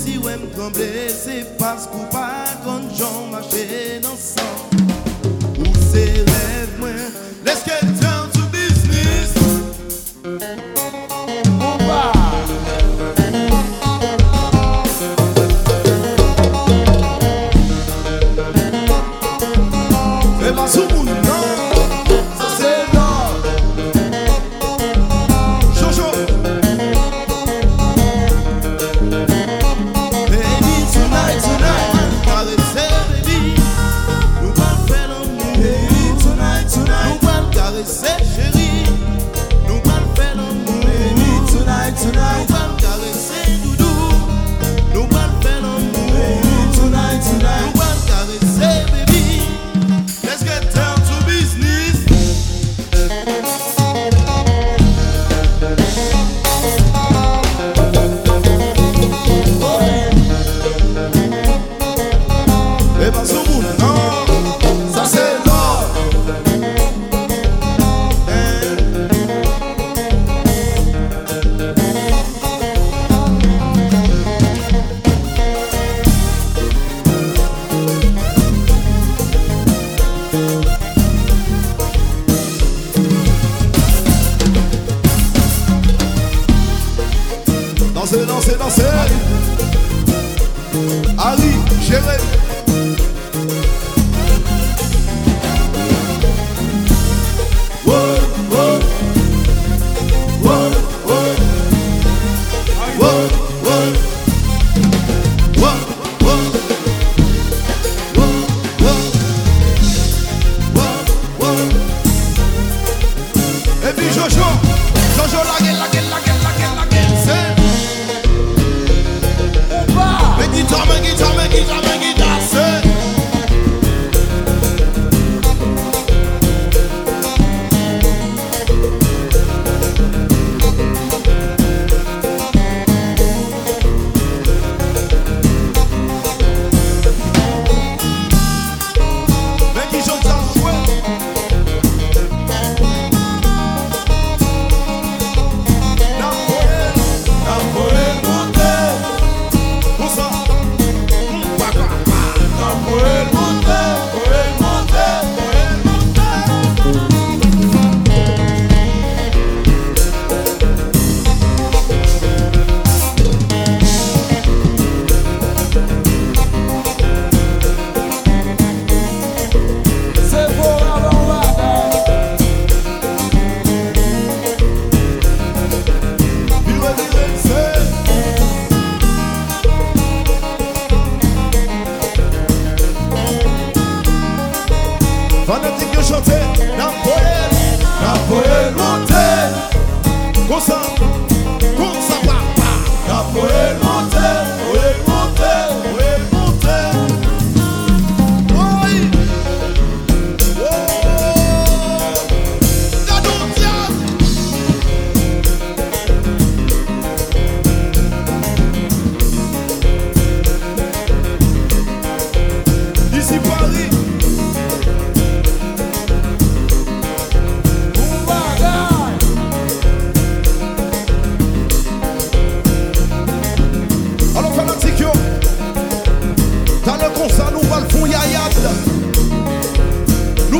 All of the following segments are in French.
si wè m tremble, se pas kou pa kon jan mache dansan. Ou se rev mwen Ali, géré. Et puis Jojo, Jojo lague, lague, lague, lague, Fanatik yo chante Nan poel Nan poel monte. Konsa Konsa wapa Nan poel monte.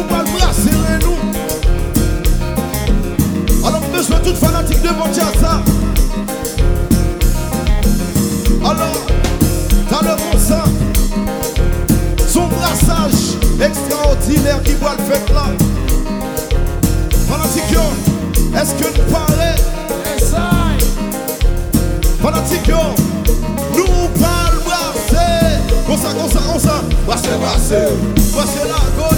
Nous le brasser nous. Alors besoin toute fanatique de mon ça. Alors dans le concert Son brassage extraordinaire qui va le faire là. Fanatique Est-ce que nous paraît Fanatique Nous parle brasser. Comme ça, comme ça, comme ça. Brasser, brasser Brasser la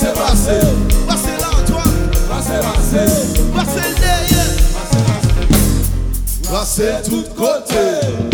Brasser Brasser la droite Brasser, brasser Brasser le derrière Brasser tout côté. lève.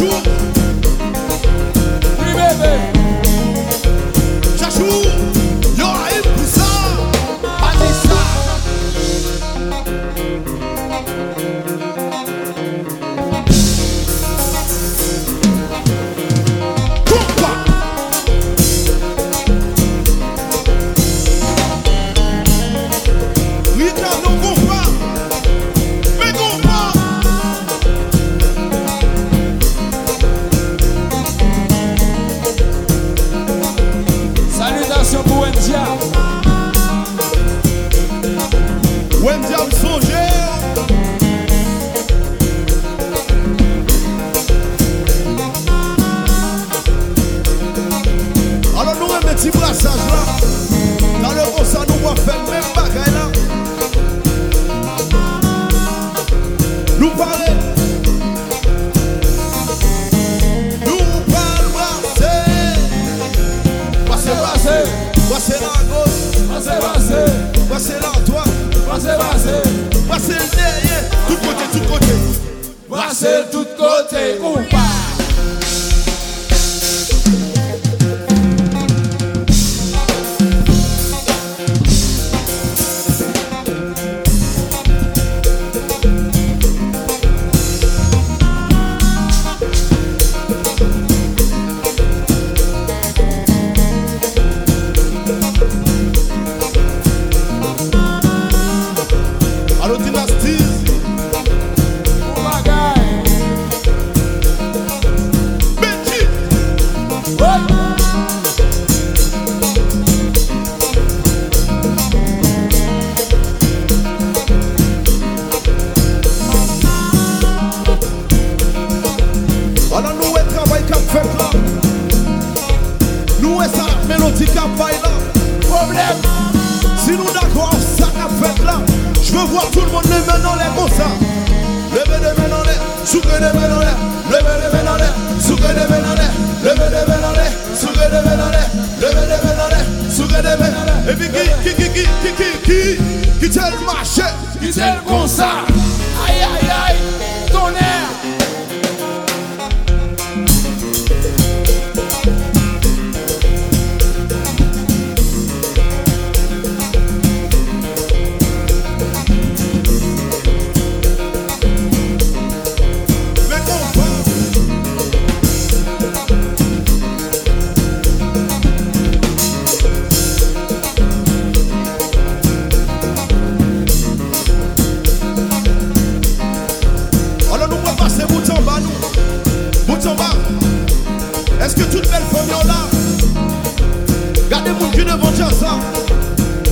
see. Ti brasaj la dans le rosa nou wap fèl men bagay la Nou pare Nou pal brase Brase brase Brase la gos Brase brase Brase la toa Brase brase Brase l derye Tout kote tout kote Brase l tout kote Ou pa bah. Souquez les mains dans l'air. Et puis qui, qui, qui, qui, qui, qui, qui, qui t'a le marché? Qui c'est comme ça? Aïe, aïe, aïe. Tonnerre. Qui devant dire ça.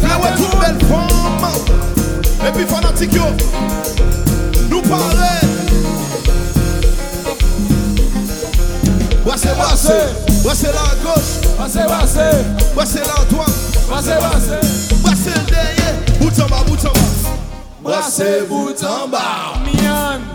Là ouais toute belle femme. Et puis fanatique yo. Nous parler. Là à gauche. Là à droite. Passez, passez. Voici le derrière. Bout en bas, bout en